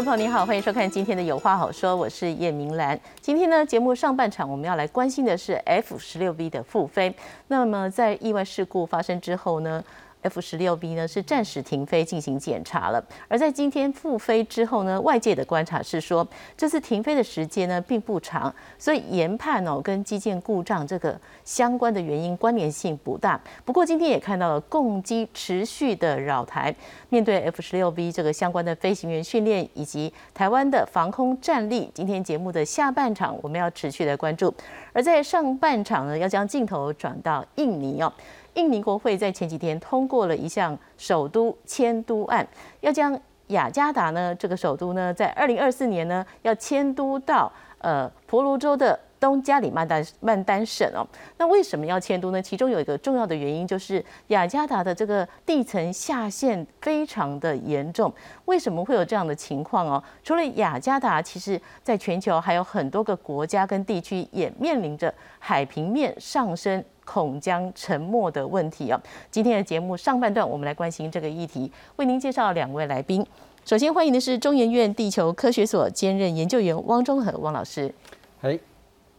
众朋友你好，欢迎收看今天的有话好说，我是叶明兰。今天呢，节目上半场我们要来关心的是 F 十六 V 的复飞。那么在意外事故发生之后呢？F 十六 B 呢是暂时停飞进行检查了，而在今天复飞之后呢，外界的观察是说，这次停飞的时间呢并不长，所以研判哦跟机件故障这个相关的原因关联性不大。不过今天也看到了共机持续的扰台，面对 F 十六 B 这个相关的飞行员训练以及台湾的防空战力，今天节目的下半场我们要持续的关注，而在上半场呢，要将镜头转到印尼哦。印尼国会在前几天通过了一项首都迁都案，要将雅加达呢这个首都呢，在二零二四年呢要迁都到呃婆罗洲的。东加里曼丹曼丹省哦，那为什么要迁都呢？其中有一个重要的原因就是雅加达的这个地层下陷非常的严重。为什么会有这样的情况哦？除了雅加达，其实在全球还有很多个国家跟地区也面临着海平面上升恐将沉默的问题哦。今天的节目上半段，我们来关心这个议题，为您介绍两位来宾。首先欢迎的是中研院地球科学所兼任研究员汪中和汪老师。嘿。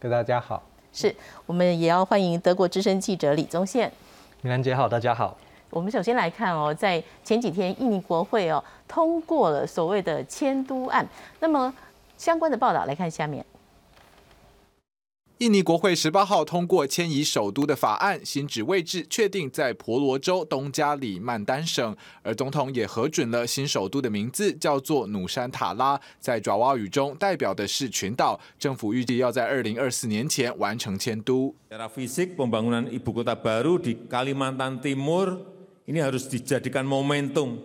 大家好，是我们也要欢迎德国资深记者李宗宪。米兰姐好，大家好。我们首先来看哦，在前几天印尼国会哦通过了所谓的迁都案，那么相关的报道来看下面。印尼国会十八号通过迁移首都的法案，新址位置确定在婆罗洲东加里曼丹省，而总统也核准了新首都的名字，叫做努山塔拉，在爪哇语中代表的是群岛。政府预计要在二零二四年前完成迁都。Secara fisik pembangunan ibu kota baru di Kalimantan Timur ini harus dijadikan momentum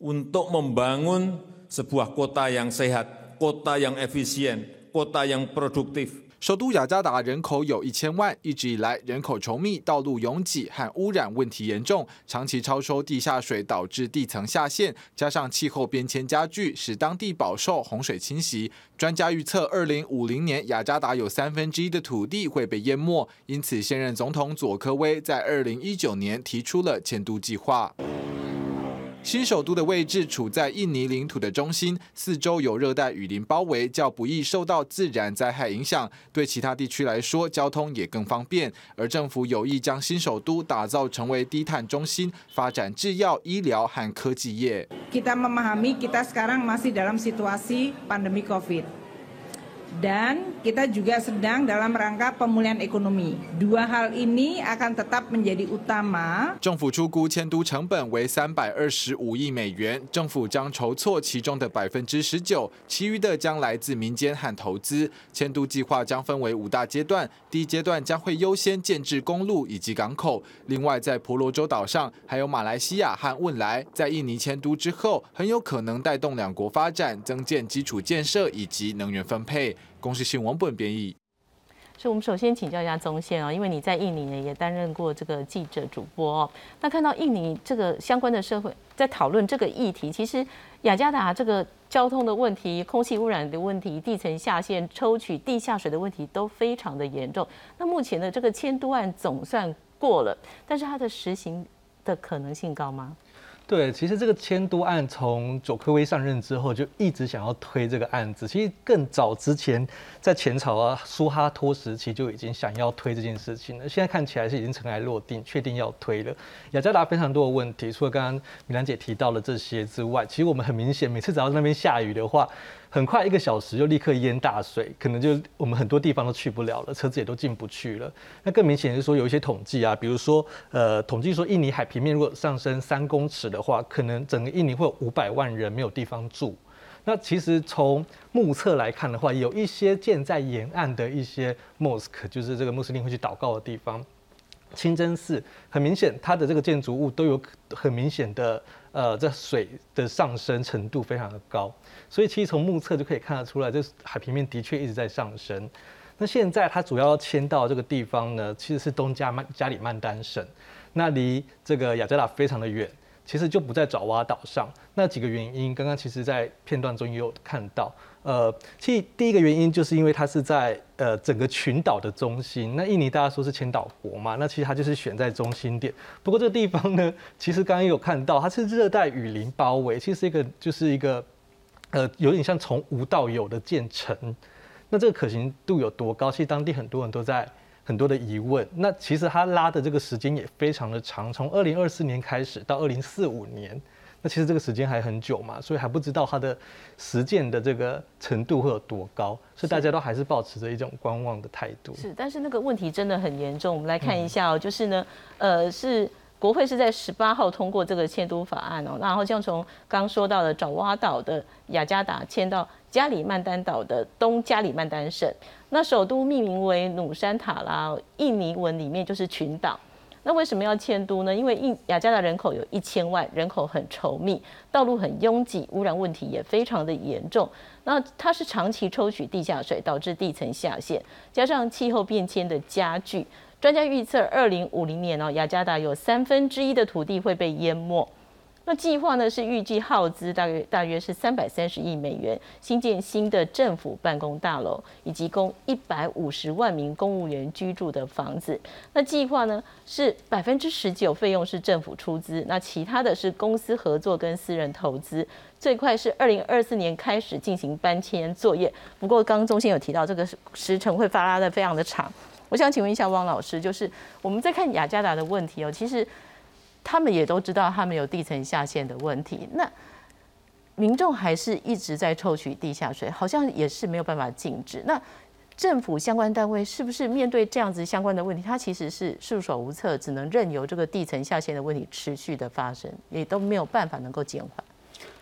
untuk membangun sebuah kota yang sehat, kota yang efisien, kota yang produktif. 首都雅加达人口有一千万，一直以来人口稠密、道路拥挤和污染问题严重，长期超收地下水导致地层下陷，加上气候变迁加剧，使当地饱受洪水侵袭。专家预测，二零五零年雅加达有三分之一的土地会被淹没，因此现任总统佐科威在二零一九年提出了迁都计划。新首都的位置处在印尼领土的中心，四周有热带雨林包围，较不易受到自然灾害影响。对其他地区来说，交通也更方便。而政府有意将新首都打造成为低碳中心，发展制药、医疗和科技业。Dan kita juga sedang dalam rangka pemulihan ekonomi. Dua hal ini akan tetap menjadi utama. 政府出估迁都成本为三百二十五亿美元，政府将筹措其中的百分之十九，其余的将来自民间和投资。迁都计划将分为五大阶段，第一阶段将会优先建制公路以及港口。另外，在婆罗洲岛上还有马来西亚和汶莱，在印尼迁都之后，很有可能带动两国发展，增建基础建设以及能源分配。公司新闻本编译。所以，我们首先请教一下宗宪哦，因为你在印尼呢也担任过这个记者主播哦。那看到印尼这个相关的社会在讨论这个议题，其实雅加达这个交通的问题、空气污染的问题、地层下陷、抽取地下水的问题都非常的严重。那目前的这个迁都案总算过了，但是它的实行的可能性高吗？对，其实这个迁都案从佐科威上任之后就一直想要推这个案子。其实更早之前，在前朝啊苏哈托时期就已经想要推这件事情了。现在看起来是已经尘埃落定，确定要推了。雅加达非常多的问题，除了刚刚米兰姐提到了这些之外，其实我们很明显，每次只要那边下雨的话。很快一个小时就立刻淹大水，可能就我们很多地方都去不了了，车子也都进不去了。那更明显是说有一些统计啊，比如说呃，统计说印尼海平面如果上升三公尺的话，可能整个印尼会有五百万人没有地方住。那其实从目测来看的话，有一些建在沿岸的一些 mosque，就是这个穆斯林会去祷告的地方，清真寺，很明显它的这个建筑物都有很明显的。呃，这水的上升程度非常的高，所以其实从目测就可以看得出来，这海平面的确一直在上升。那现在它主要迁到这个地方呢，其实是东加曼加里曼丹省，那离这个雅加达非常的远。其实就不在爪哇岛上，那几个原因，刚刚其实在片段中也有看到。呃，其实第一个原因就是因为它是在呃整个群岛的中心。那印尼大家说是千岛国嘛，那其实它就是选在中心点。不过这个地方呢，其实刚刚有看到，它是热带雨林包围，其实一个就是一个呃，有点像从无到有的建成。那这个可行度有多高？其实当地很多人都在很多的疑问。那其实它拉的这个时间也非常的长，从二零二四年开始到二零四五年。那其实这个时间还很久嘛，所以还不知道它的实践的这个程度会有多高，所以大家都还是保持着一种观望的态度。是，但是那个问题真的很严重。我们来看一下哦，就是呢，呃，是国会是在十八号通过这个迁都法案哦，然后像从刚说到的爪哇岛的雅加达迁到加里曼丹岛的东加里曼丹省，那首都命名为努山塔拉，印尼文里面就是群岛。那为什么要迁都呢？因为印雅加达人口有一千万，人口很稠密，道路很拥挤，污染问题也非常的严重。那它是长期抽取地下水，导致地层下陷，加上气候变迁的加剧，专家预测二零五零年哦，雅加达有三分之一的土地会被淹没。那计划呢是预计耗资大约大约是三百三十亿美元，新建新的政府办公大楼，以及供一百五十万名公务员居住的房子。那计划呢是百分之十九费用是政府出资，那其他的是公司合作跟私人投资。最快是二零二四年开始进行搬迁作业。不过刚刚中心有提到这个时程会发拉的非常的长。我想请问一下汪老师，就是我们在看雅加达的问题哦，其实。他们也都知道他们有地层下陷的问题，那民众还是一直在抽取地下水，好像也是没有办法禁止。那政府相关单位是不是面对这样子相关的问题，它其实是束手无策，只能任由这个地层下陷的问题持续的发生，也都没有办法能够减缓。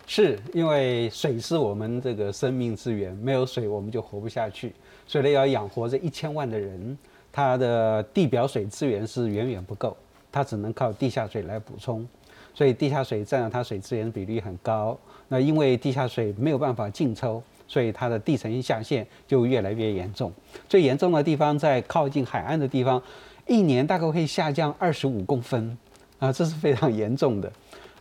是因为水是我们这个生命资源，没有水我们就活不下去，所以要养活这一千万的人，它的地表水资源是远远不够。它只能靠地下水来补充，所以地下水占了它水资源的比例很高。那因为地下水没有办法净抽，所以它的地层下陷就越来越严重。最严重的地方在靠近海岸的地方，一年大概会下降二十五公分啊，这是非常严重的。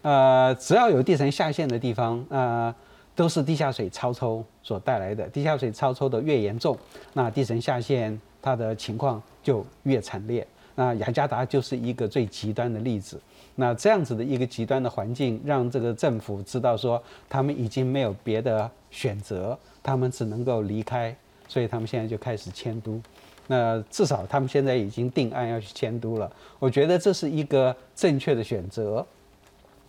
呃，只要有地层下陷的地方，啊，都是地下水超抽所带来的。地下水超抽的越严重，那地层下陷它的情况就越惨烈。那雅加达就是一个最极端的例子。那这样子的一个极端的环境，让这个政府知道说，他们已经没有别的选择，他们只能够离开，所以他们现在就开始迁都。那至少他们现在已经定案要去迁都了。我觉得这是一个正确的选择。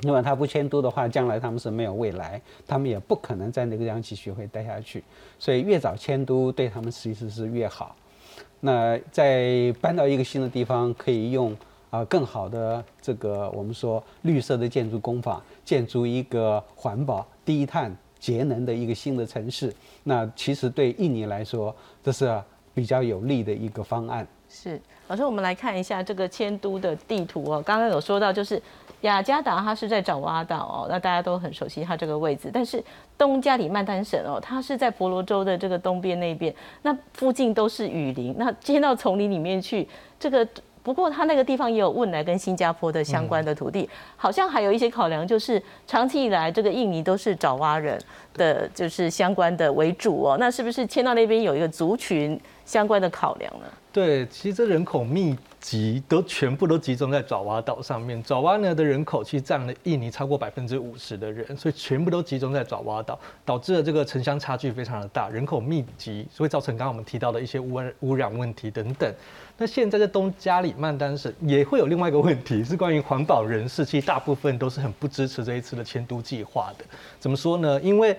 因为他不迁都的话，将来他们是没有未来，他们也不可能在那个央企学会待下去。所以越早迁都，对他们其实是越好。那在搬到一个新的地方，可以用啊更好的这个我们说绿色的建筑工法，建筑一个环保、低碳、节能的一个新的城市。那其实对印尼来说，这是比较有利的一个方案。是，老师，我们来看一下这个迁都的地图哦。刚刚有说到，就是雅加达它是在爪哇岛哦，那大家都很熟悉它这个位置。但是东加里曼丹省哦，它是在婆罗洲的这个东边那边，那附近都是雨林，那迁到丛林里面去，这个不过它那个地方也有汶莱跟新加坡的相关的土地，好像还有一些考量，就是长期以来这个印尼都是爪哇人的就是相关的为主哦，那是不是迁到那边有一个族群相关的考量呢？对，其实人口密集都全部都集中在爪哇岛上面。爪哇呢的人口其实占了印尼超过百分之五十的人，所以全部都集中在爪哇岛，导致了这个城乡差距非常的大，人口密集，所以造成刚刚我们提到的一些污污染问题等等。那现在在东加里曼丹省也会有另外一个问题，是关于环保人士，其实大部分都是很不支持这一次的迁都计划的。怎么说呢？因为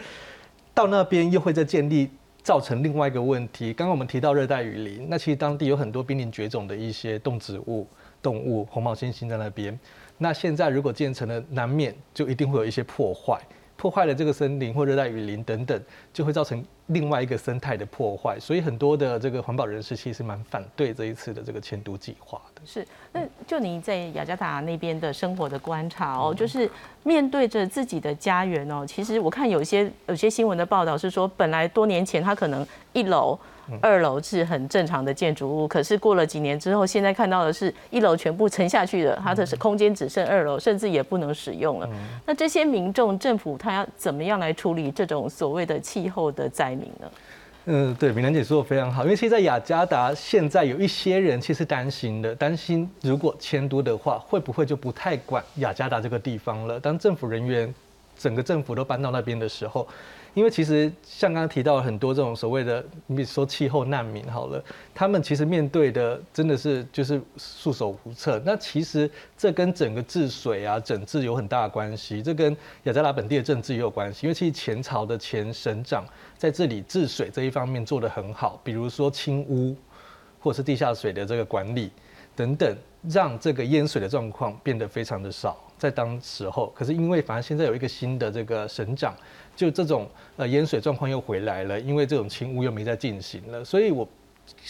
到那边又会再建立。造成另外一个问题。刚刚我们提到热带雨林，那其实当地有很多濒临绝种的一些动植物、动物，红毛猩猩在那边。那现在如果建成了，难免就一定会有一些破坏。破坏了这个森林或热带雨林等等，就会造成另外一个生态的破坏，所以很多的这个环保人士其实蛮反对这一次的这个迁都计划的。是，那就您在雅加达那边的生活的观察哦，就是面对着自己的家园哦，其实我看有些有些新闻的报道是说，本来多年前他可能一楼。二楼是很正常的建筑物，可是过了几年之后，现在看到的是一楼全部沉下去了，它的空间只剩二楼，甚至也不能使用了。那这些民众、政府他要怎么样来处理这种所谓的气候的灾嗯，对，米兰姐说的非常好，因为其实在雅加达现在有一些人其实担心的，担心如果迁都的话，会不会就不太管雅加达这个地方了？当政府人员整个政府都搬到那边的时候。因为其实像刚刚提到很多这种所谓的，你比如说气候难民好了，他们其实面对的真的是就是束手无策。那其实这跟整个治水啊、整治有很大的关系，这跟雅加达本地的政治也有关系。因为其实前朝的前省长在这里治水这一方面做得很好，比如说清污或是地下水的这个管理等等，让这个淹水的状况变得非常的少。在当时候，可是因为反正现在有一个新的这个省长，就这种呃淹水状况又回来了，因为这种清污又没再进行了，所以我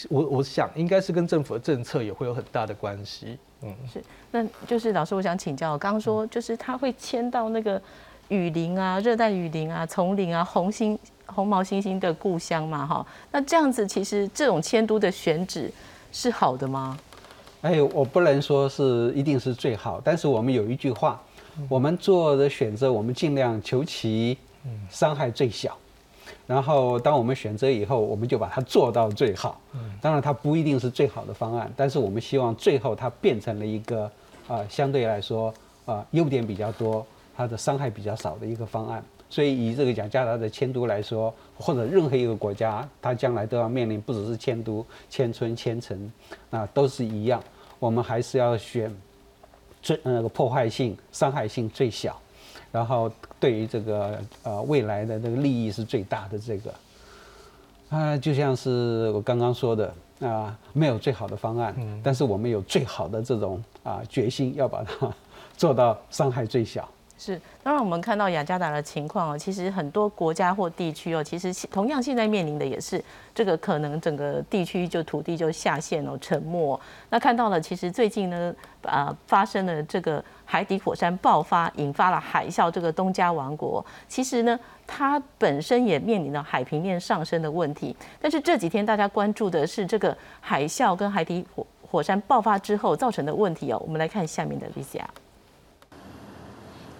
我我想应该是跟政府的政策也会有很大的关系。嗯，是，那就是老师，我想请教，刚刚说就是他会迁到那个雨林啊、热带雨林啊、丛林啊、红星红毛猩猩的故乡嘛，哈，那这样子其实这种迁都的选址是好的吗？哎，我不能说是一定是最好，但是我们有一句话，我们做的选择，我们尽量求其伤害最小，然后当我们选择以后，我们就把它做到最好。当然，它不一定是最好的方案，但是我们希望最后它变成了一个啊，相对来说啊，优点比较多，它的伤害比较少的一个方案。所以，以这个雅加达的迁都来说，或者任何一个国家，它将来都要面临不只是迁都、迁村、迁城，啊，都是一样。我们还是要选最那个破坏性、伤害性最小，然后对于这个呃未来的这个利益是最大的这个啊，就像是我刚刚说的啊，没有最好的方案，但是我们有最好的这种啊决心，要把它做到伤害最小。是，当然我们看到雅加达的情况哦，其实很多国家或地区哦，其实同样现在面临的也是这个可能整个地区就土地就下陷哦，沉没。那看到了，其实最近呢，啊，发生了这个海底火山爆发，引发了海啸，这个东加王国，其实呢，它本身也面临了海平面上升的问题。但是这几天大家关注的是这个海啸跟海底火火山爆发之后造成的问题哦。我们来看下面的 VCR。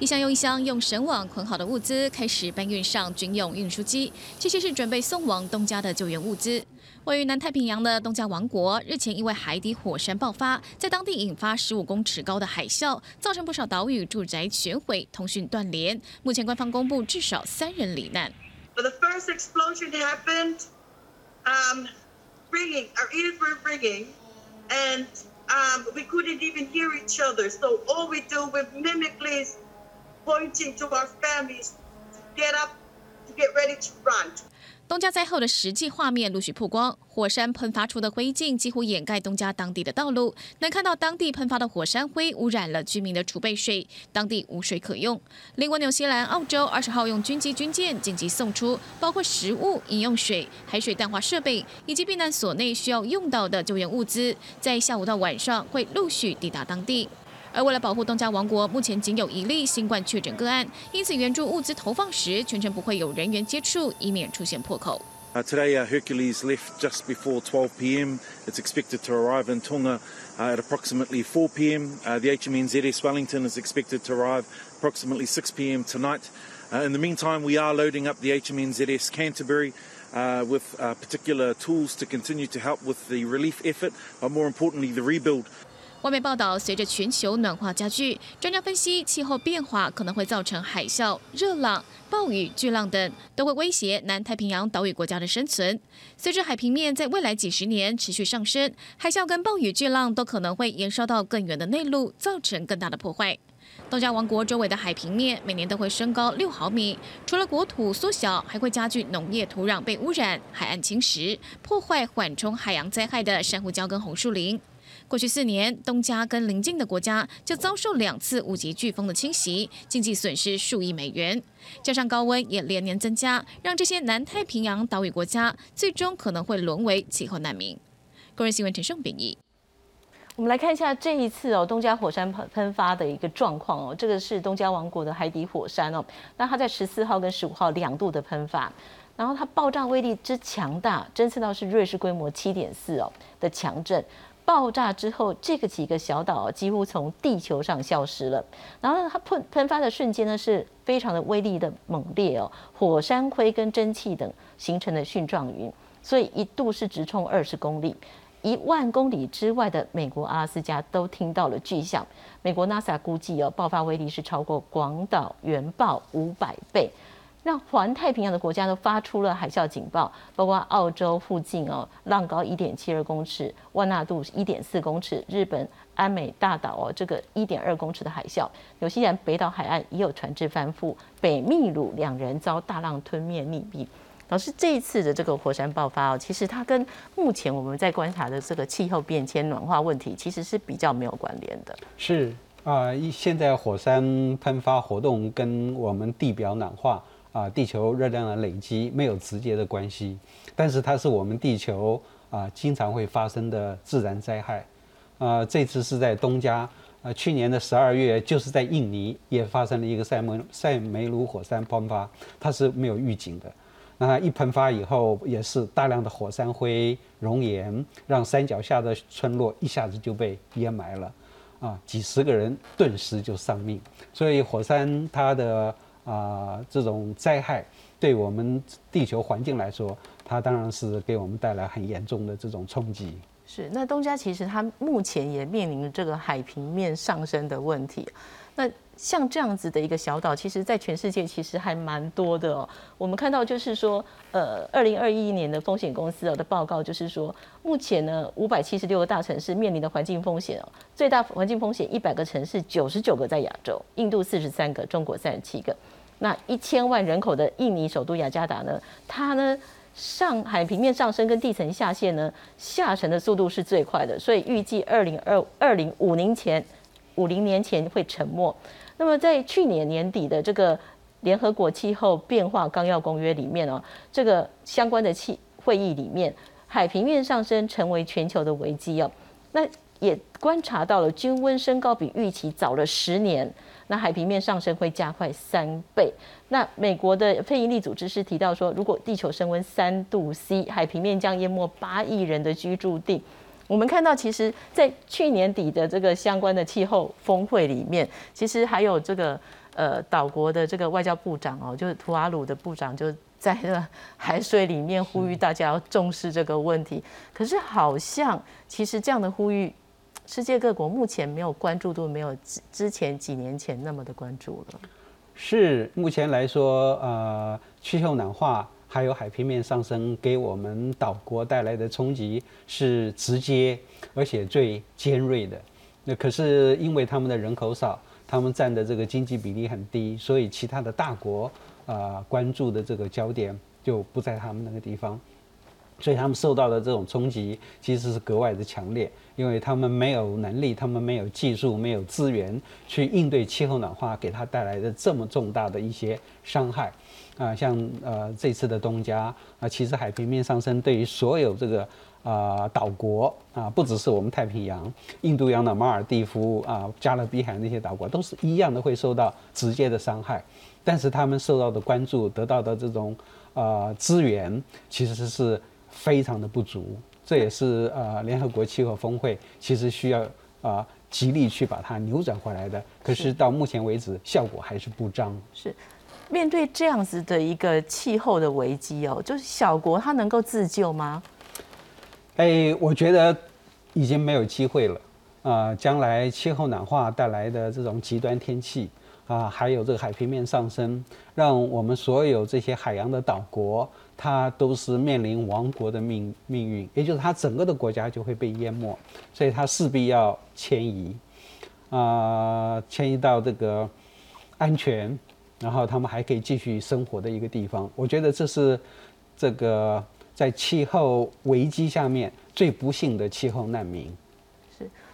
一箱又一箱用绳网捆好的物资开始搬运上军用运输机，这些是准备送往东加的救援物资。位于南太平洋的东加王国日前因为海底火山爆发，在当地引发十五公尺高的海啸，造成不少岛屿住宅全毁、通讯断联。目前官方公布至少三人罹难。The first explosion happened, um, ringing. Our ears were ringing, and um, we couldn't even hear each other. So all we do with mimicry. Pointing to our families get up to get ready to run 东家灾后的实际画面陆续曝光，火山喷发出的灰烬几乎掩盖东家当地的道路，能看到当地喷发的火山灰污染了居民的储备水，当地无水可用。邻国纽西兰、澳洲二十号用军机军舰紧急送出包括食物、饮用水、海水淡化设备以及避难所内需要用到的救援物资，在下午到晚上会陆续抵达当地。而为了保护东加王国，目前仅有一例新冠确诊个案，因此援助物资投放时全程不会有人员接触，以免出现破口。Uh, today, uh, Hercules left just before 12 p.m. It's expected to arrive in Tonga uh, at approximately 4 p.m. Uh, the HMNZS Wellington is expected to arrive approximately 6 p.m. tonight. Uh, in the meantime, we are loading up the HMNZS Canterbury uh, with particular tools to continue to help with the relief effort, but more importantly, the rebuild. 外媒报道，随着全球暖化加剧，专家分析，气候变化可能会造成海啸、热浪、暴雨、巨浪等，都会威胁南太平洋岛屿国家的生存。随着海平面在未来几十年持续上升，海啸跟暴雨、巨浪都可能会延烧到更远的内陆，造成更大的破坏。东家王国周围的海平面每年都会升高六毫米，除了国土缩小，还会加剧农业土壤被污染、海岸侵蚀、破坏缓冲海洋灾害的珊瑚礁跟红树林。过去四年，东加跟邻近的国家就遭受两次五级飓风的侵袭，经济损失数亿美元。加上高温也连年增加，让这些南太平洋岛屿国家最终可能会沦为气候难民。个人新闻陈胜编译。我们来看一下这一次哦，东加火山喷喷发的一个状况哦。这个是东加王国的海底火山哦，那它在十四号跟十五号两度的喷发，然后它爆炸威力之强大，侦测到是瑞士规模七点四哦的强震。爆炸之后，这个几个小岛几乎从地球上消失了。然后它喷喷发的瞬间呢，是非常的威力的猛烈哦，火山灰跟蒸汽等形成的蕈状云，所以一度是直冲二十公里，一万公里之外的美国阿拉斯加都听到了巨响。美国 NASA 估计哦，爆发威力是超过广岛原爆五百倍。让环太平洋的国家都发出了海啸警报，包括澳洲附近哦，浪高一点七二公尺，万纳度一点四公尺，日本安美大岛哦，这个一点二公尺的海啸，纽西兰北岛海岸也有船只翻覆，北秘鲁两人遭大浪吞灭溺毙。老师，这一次的这个火山爆发哦，其实它跟目前我们在观察的这个气候变迁、暖化问题，其实是比较没有关联的。是啊，一现在火山喷发活动跟我们地表暖化。啊，地球热量的累积没有直接的关系，但是它是我们地球啊经常会发生的自然灾害。啊，这次是在东加，啊，去年的十二月就是在印尼也发生了一个塞梅塞梅鲁火山喷发，它是没有预警的。那一喷发以后，也是大量的火山灰熔岩，让山脚下的村落一下子就被淹埋了，啊，几十个人顿时就丧命。所以火山它的。啊，这种灾害对我们地球环境来说，它当然是给我们带来很严重的这种冲击。是，那东家其实它目前也面临这个海平面上升的问题。那像这样子的一个小岛，其实在全世界其实还蛮多的哦。我们看到就是说，呃，二零二一年的风险公司的报告就是说，目前呢五百七十六个大城市面临的环境风险哦，最大环境风险一百个城市九十九个在亚洲，印度四十三个，中国三十七个。那一千万人口的印尼首都雅加达呢，它呢上海平面上升跟地层下陷呢下沉的速度是最快的，所以预计二零二二零五零前五零年前会沉没。那么在去年年底的这个联合国气候变化纲要公约里面哦，这个相关的气会议里面，海平面上升成为全球的危机哦。那也观察到了均温升高比预期早了十年。那海平面上升会加快三倍。那美国的非营利组织是提到说，如果地球升温三度 C，海平面将淹没八亿人的居住地。我们看到，其实，在去年底的这个相关的气候峰会里面，其实还有这个呃岛国的这个外交部长哦，就是图瓦鲁的部长，就在那海水里面呼吁大家要重视这个问题。可是好像其实这样的呼吁。世界各国目前没有关注度，没有之之前几年前那么的关注了。是目前来说，呃，气候暖化还有海平面上升给我们岛国带来的冲击是直接而且最尖锐的。那可是因为他们的人口少，他们占的这个经济比例很低，所以其他的大国啊关注的这个焦点就不在他们那个地方。所以他们受到的这种冲击其实是格外的强烈，因为他们没有能力，他们没有技术，没有资源去应对气候暖化给他带来的这么重大的一些伤害。啊，像呃这次的东加啊，其实海平面上升对于所有这个啊岛国啊，不只是我们太平洋、印度洋的马尔蒂夫啊、加勒比海那些岛国都是一样的会受到直接的伤害，但是他们受到的关注、得到的这种啊资源其实是。非常的不足，这也是呃联合国气候峰会其实需要啊极力去把它扭转回来的。可是到目前为止，效果还是不彰。是面对这样子的一个气候的危机哦，就是小国它能够自救吗？哎，我觉得已经没有机会了啊！将来气候暖化带来的这种极端天气啊，还有这个海平面上升，让我们所有这些海洋的岛国。它都是面临亡国的命命运，也就是它整个的国家就会被淹没，所以它势必要迁移，啊，迁移到这个安全，然后他们还可以继续生活的一个地方。我觉得这是这个在气候危机下面最不幸的气候难民。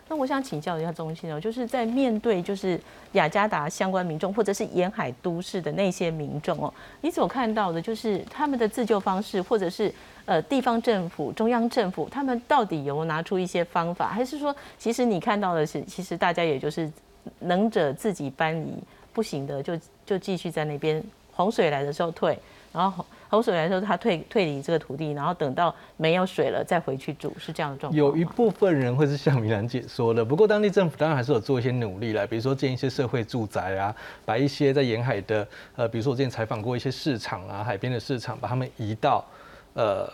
那我想请教一下中心哦，就是在面对就是雅加达相关民众或者是沿海都市的那些民众哦，你所看到的就是他们的自救方式，或者是呃地方政府、中央政府，他们到底有拿出一些方法，还是说其实你看到的是，其实大家也就是能者自己搬移，不行的就就继续在那边洪水来的时候退，然后。洪水来说，他退退离这个土地，然后等到没有水了再回去住，是这样的状况。有一部分人会是像米兰姐说的，不过当地政府当然还是有做一些努力来，比如说建一些社会住宅啊，把一些在沿海的，呃，比如说我之前采访过一些市场啊，海边的市场，把他们移到，呃，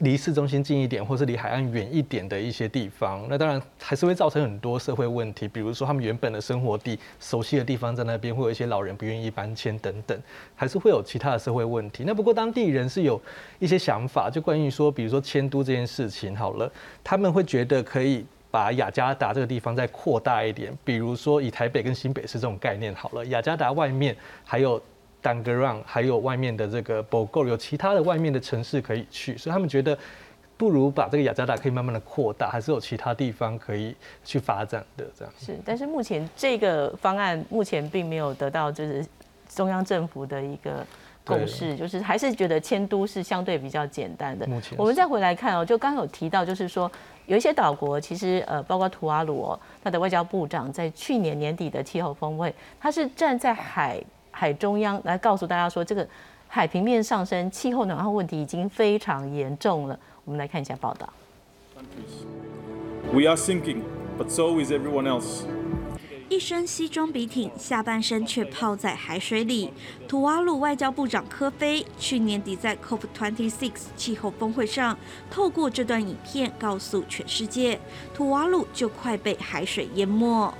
离市中心近一点，或是离海岸远一点的一些地方，那当然还是会造成很多社会问题，比如说他们原本的生活地、熟悉的地方在那边，会有一些老人不愿意搬迁等等，还是会有其他的社会问题。那不过当地人是有一些想法，就关于说，比如说迁都这件事情，好了，他们会觉得可以把雅加达这个地方再扩大一点，比如说以台北跟新北市这种概念好了，雅加达外面还有。丹格让还有外面的这个 Bogor 有其他的外面的城市可以去，所以他们觉得不如把这个雅加达可以慢慢的扩大，还是有其他地方可以去发展的这样。是，但是目前这个方案目前并没有得到就是中央政府的一个共识，就是还是觉得迁都是相对比较简单的。目前我们再回来看哦，就刚刚有提到，就是说有一些岛国其实呃，包括图瓦鲁哦，他的外交部长在去年年底的气候峰会，他是站在海。海中央来告诉大家说，这个海平面上升、气候暖化问题已经非常严重了。我们来看一下报道。We are sinking, but so is everyone else. 一身西装笔挺，下半身却泡在海水里。土瓦鲁外交部长科菲去年底在 COP26 气候峰会上，透过这段影片告诉全世界，土瓦鲁就快被海水淹没。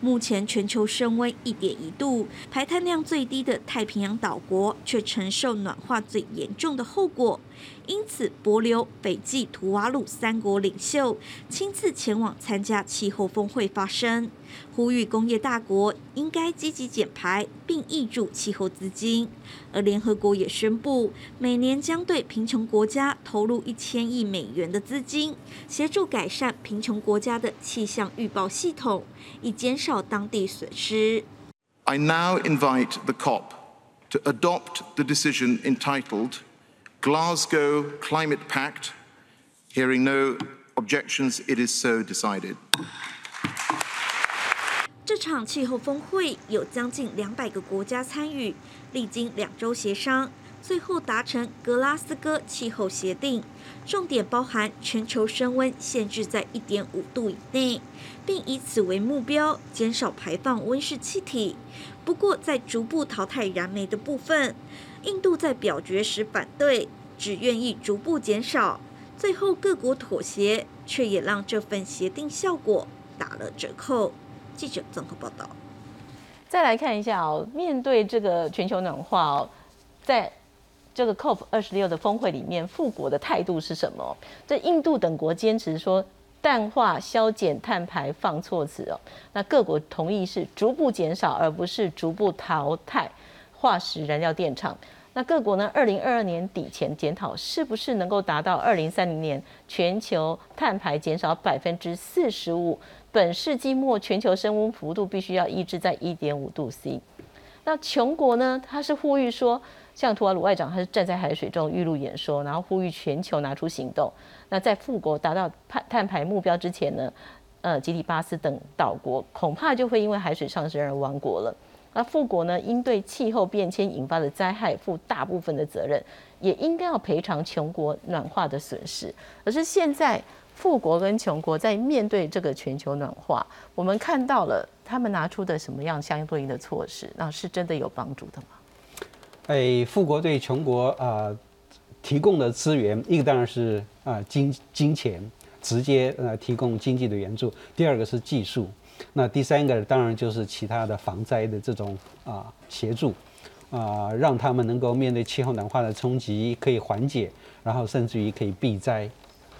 目前全球升温一点一度，排碳量最低的太平洋岛国却承受暖化最严重的后果。因此，博留、斐济、图瓦鲁三国领袖亲自前往参加气候峰会发声，呼吁工业大国应该积极减排并挹注气候资金。而联合国也宣布，每年将对贫穷国家投入一千亿美元的资金，协助改善贫穷国家的气象预报系统，以减少当地损失。I now invite the COP to adopt the decision entitled. Glasgow Climate Pact. Hearing no objections, it is so decided. 这场气候峰会有将近两百个国家参与，历经两周协商，最后达成格拉斯哥气候协定，重点包含全球升温限制在一点五度以内，并以此为目标减少排放温室气体。不过，在逐步淘汰燃煤的部分，印度在表决时反对，只愿意逐步减少。最后各国妥协，却也让这份协定效果打了折扣。记者综合报道。再来看一下哦，面对这个全球暖化哦，在这个 COP 二十六的峰会里面，富国的态度是什么？这印度等国坚持说淡化、削减碳排放措辞哦，那各国同意是逐步减少，而不是逐步淘汰。化石燃料电厂，那各国呢？二零二二年底前检讨，是不是能够达到二零三零年全球碳排减少百分之四十五？本世纪末全球升温幅度必须要抑制在一点五度 C。那穷国呢？他是呼吁说，像图瓦鲁外长，他是站在海水中预录演说，然后呼吁全球拿出行动。那在富国达到碳碳排目标之前呢？呃，吉里巴斯等岛国恐怕就会因为海水上升而亡国了。那富国呢，应对气候变迁引发的灾害负大部分的责任，也应该要赔偿穷国暖化的损失。可是现在，富国跟穷国在面对这个全球暖化，我们看到了他们拿出的什么样相对应的措施，那是真的有帮助的吗？哎，富国对穷国啊提供的资源，一个当然是啊金金钱，直接呃提供经济的援助；第二个是技术。那第三个当然就是其他的防灾的这种啊协助，啊让他们能够面对气候暖化的冲击可以缓解，然后甚至于可以避灾。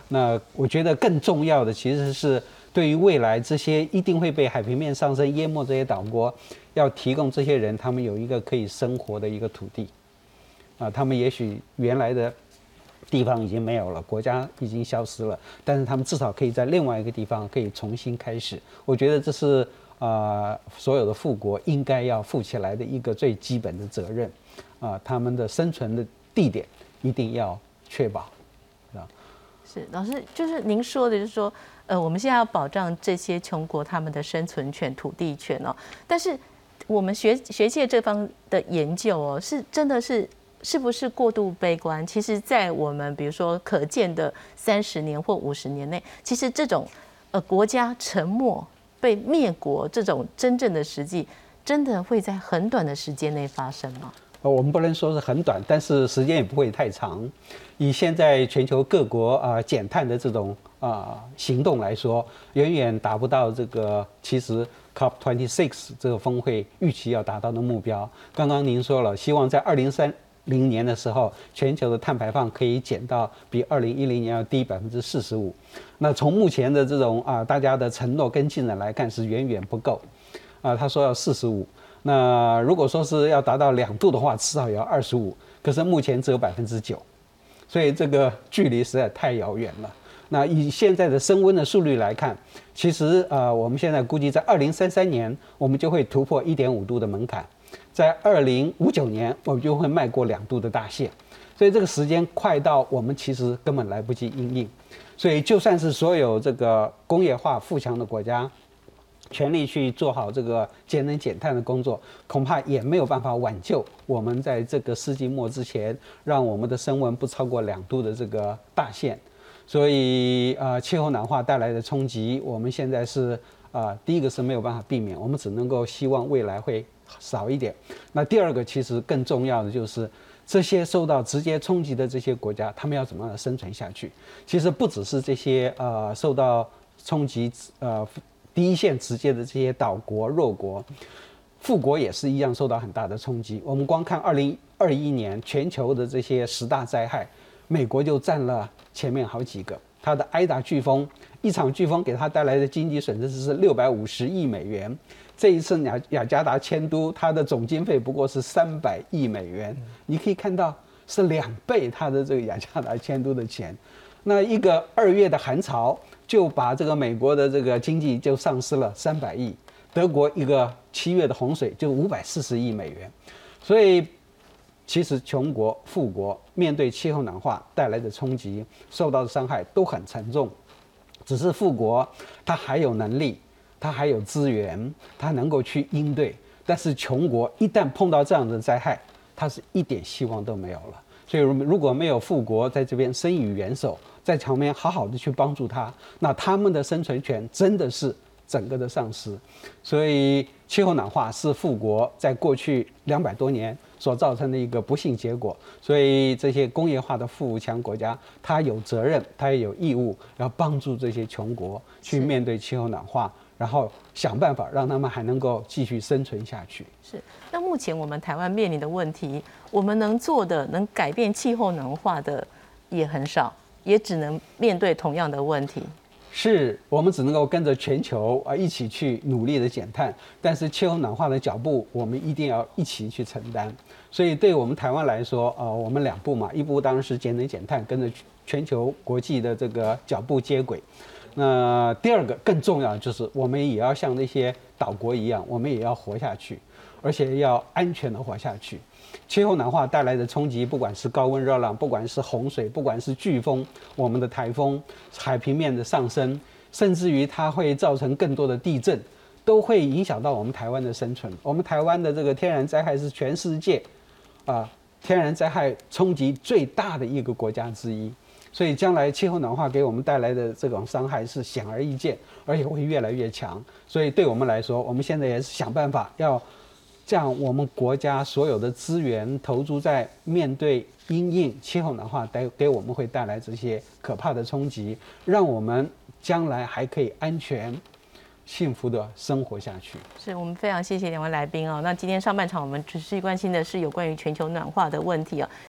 那我觉得更重要的其实是对于未来这些一定会被海平面上升淹没这些岛国，要提供这些人他们有一个可以生活的一个土地，啊他们也许原来的。地方已经没有了，国家已经消失了，但是他们至少可以在另外一个地方可以重新开始。我觉得这是啊，所有的富国应该要负起来的一个最基本的责任啊，他们的生存的地点一定要确保，啊。是老师，就是您说的，就是说，呃，我们现在要保障这些穷国他们的生存权、土地权哦，但是我们学学界这方的研究哦，是真的是。是不是过度悲观？其实，在我们比如说可见的三十年或五十年内，其实这种呃国家沉没、被灭国这种真正的实际，真的会在很短的时间内发生吗？呃，我们不能说是很短，但是时间也不会太长。以现在全球各国啊减碳的这种啊行动来说，远远达不到这个其实 COP26 这个峰会预期要达到的目标。刚刚您说了，希望在二零三零年的时候，全球的碳排放可以减到比二零一零年要低百分之四十五。那从目前的这种啊大家的承诺跟进展来看，是远远不够。啊，他说要四十五，那如果说是要达到两度的话，至少也要二十五。可是目前只有百分之九，所以这个距离实在太遥远了。那以现在的升温的速率来看，其实呃，我们现在估计在二零三三年，我们就会突破一点五度的门槛。在二零五九年，我们就会迈过两度的大限，所以这个时间快到我们其实根本来不及应应，所以就算是所有这个工业化富强的国家，全力去做好这个节能减碳的工作，恐怕也没有办法挽救我们在这个世纪末之前，让我们的升温不超过两度的这个大限。所以呃，气候暖化带来的冲击，我们现在是啊，第一个是没有办法避免，我们只能够希望未来会。少一点。那第二个，其实更重要的就是这些受到直接冲击的这些国家，他们要怎么样生存下去？其实不只是这些呃受到冲击呃第一线直接的这些岛国弱国，富国也是一样受到很大的冲击。我们光看二零二一年全球的这些十大灾害，美国就占了前面好几个。它的埃达飓风，一场飓风给它带来的经济损失是六百五十亿美元。这一次雅雅加达迁都，它的总经费不过是三百亿美元，你可以看到是两倍它的这个雅加达迁都的钱。那一个二月的寒潮就把这个美国的这个经济就丧失了三百亿，德国一个七月的洪水就五百四十亿美元。所以其实穷国富国面对气候暖化带来的冲击，受到的伤害都很沉重。只是富国它还有能力。它还有资源，它能够去应对。但是穷国一旦碰到这样的灾害，它是一点希望都没有了。所以，如如果没有富国在这边伸以援手，在旁边好好的去帮助他，那他们的生存权真的是整个的丧失。所以，气候暖化是富国在过去两百多年所造成的一个不幸结果。所以，这些工业化的富强国家，他有责任，他也有义务要帮助这些穷国去面对气候暖化。然后想办法让他们还能够继续生存下去。是，那目前我们台湾面临的问题，我们能做的、能改变气候暖化的也很少，也只能面对同样的问题。是我们只能够跟着全球啊一起去努力的减碳，但是气候暖化的脚步，我们一定要一起去承担。所以对我们台湾来说，呃，我们两步嘛，一步当然是节能减碳，跟着全球国际的这个脚步接轨。那第二个更重要的就是，我们也要像那些岛国一样，我们也要活下去，而且要安全的活下去。气候暖化带来的冲击，不管是高温热浪，不管是洪水，不管是飓风，我们的台风、海平面的上升，甚至于它会造成更多的地震，都会影响到我们台湾的生存。我们台湾的这个天然灾害是全世界啊天然灾害冲击最大的一个国家之一。所以将来气候暖化给我们带来的这种伤害是显而易见，而且会越来越强。所以对我们来说，我们现在也是想办法要将我们国家所有的资源投注在面对阴影气候暖化带给我们会带来这些可怕的冲击，让我们将来还可以安全。幸福的生活下去。是我们非常谢谢两位来宾哦。那今天上半场我们持续关心的是有关于全球暖化的问题哦。